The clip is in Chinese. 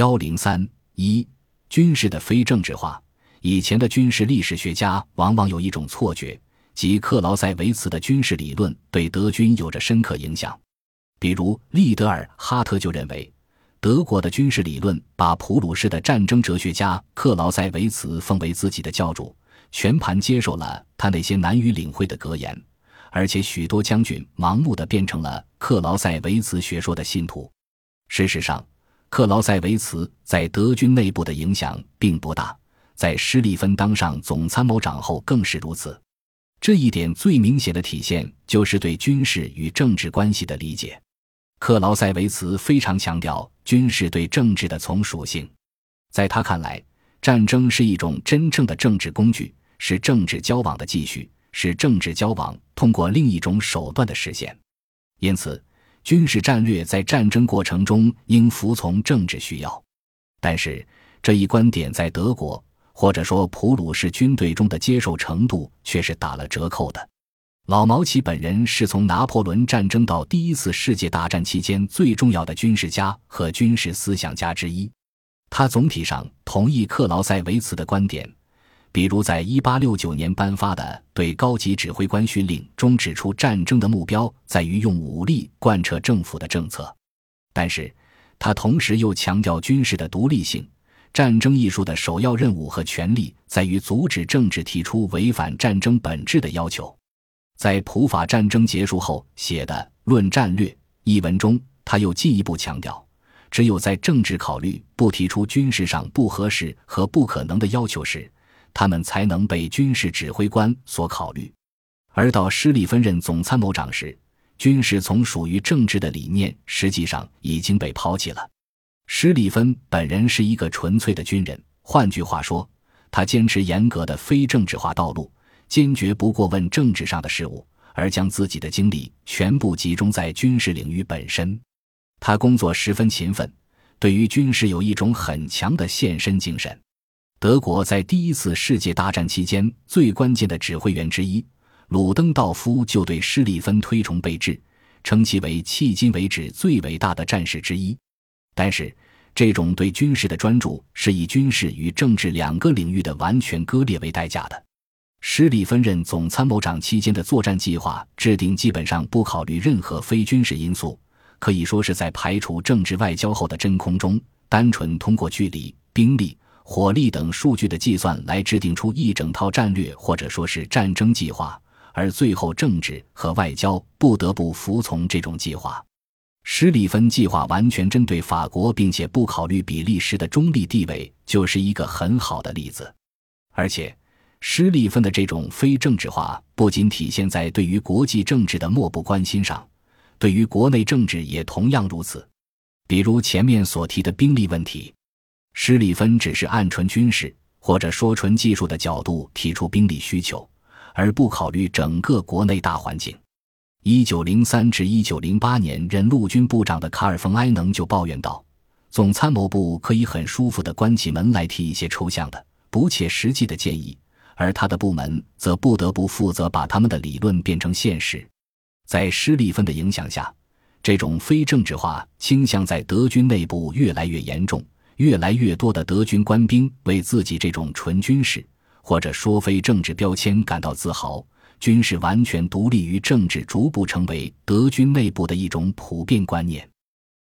幺零三一军事的非政治化。以前的军事历史学家往往有一种错觉，即克劳塞维茨的军事理论对德军有着深刻影响。比如利德尔哈特就认为，德国的军事理论把普鲁士的战争哲学家克劳塞维茨奉为自己的教主，全盘接受了他那些难以领会的格言，而且许多将军盲目的变成了克劳塞维茨学说的信徒。事实上，克劳塞维茨在德军内部的影响并不大，在施利芬当上总参谋长后更是如此。这一点最明显的体现就是对军事与政治关系的理解。克劳塞维茨非常强调军事对政治的从属性，在他看来，战争是一种真正的政治工具，是政治交往的继续，是政治交往通过另一种手段的实现。因此。军事战略在战争过程中应服从政治需要，但是这一观点在德国或者说普鲁士军队中的接受程度却是打了折扣的。老毛奇本人是从拿破仑战争到第一次世界大战期间最重要的军事家和军事思想家之一，他总体上同意克劳塞维茨的观点。比如，在一八六九年颁发的对高级指挥官训令中指出，战争的目标在于用武力贯彻政府的政策。但是，他同时又强调军事的独立性。战争艺术的首要任务和权利在于阻止政治提出违反战争本质的要求。在普法战争结束后写的《论战略》一文中，他又进一步强调，只有在政治考虑不提出军事上不合适和不可能的要求时。他们才能被军事指挥官所考虑，而到施里芬任总参谋长时，军事从属于政治的理念实际上已经被抛弃了。施里芬本人是一个纯粹的军人，换句话说，他坚持严格的非政治化道路，坚决不过问政治上的事务，而将自己的精力全部集中在军事领域本身。他工作十分勤奋，对于军事有一种很强的献身精神。德国在第一次世界大战期间最关键的指挥员之一鲁登道夫就对施里芬推崇备至，称其为迄今为止最伟大的战士之一。但是，这种对军事的专注是以军事与政治两个领域的完全割裂为代价的。施里芬任总参谋长期间的作战计划制定基本上不考虑任何非军事因素，可以说是在排除政治外交后的真空中，单纯通过距离、兵力。火力等数据的计算来制定出一整套战略，或者说是战争计划，而最后政治和外交不得不服从这种计划。施里芬计划完全针对法国，并且不考虑比利时的中立地位，就是一个很好的例子。而且，施里芬的这种非政治化不仅体现在对于国际政治的漠不关心上，对于国内政治也同样如此。比如前面所提的兵力问题。施里芬只是按纯军事或者说纯技术的角度提出兵力需求，而不考虑整个国内大环境。一九零三至一九零八年任陆军部长的卡尔·冯·埃能就抱怨道：“总参谋部可以很舒服地关起门来提一些抽象的、不切实际的建议，而他的部门则不得不负责把他们的理论变成现实。”在施利芬的影响下，这种非政治化倾向在德军内部越来越严重。越来越多的德军官兵为自己这种纯军事或者说非政治标签感到自豪，军事完全独立于政治，逐步成为德军内部的一种普遍观念。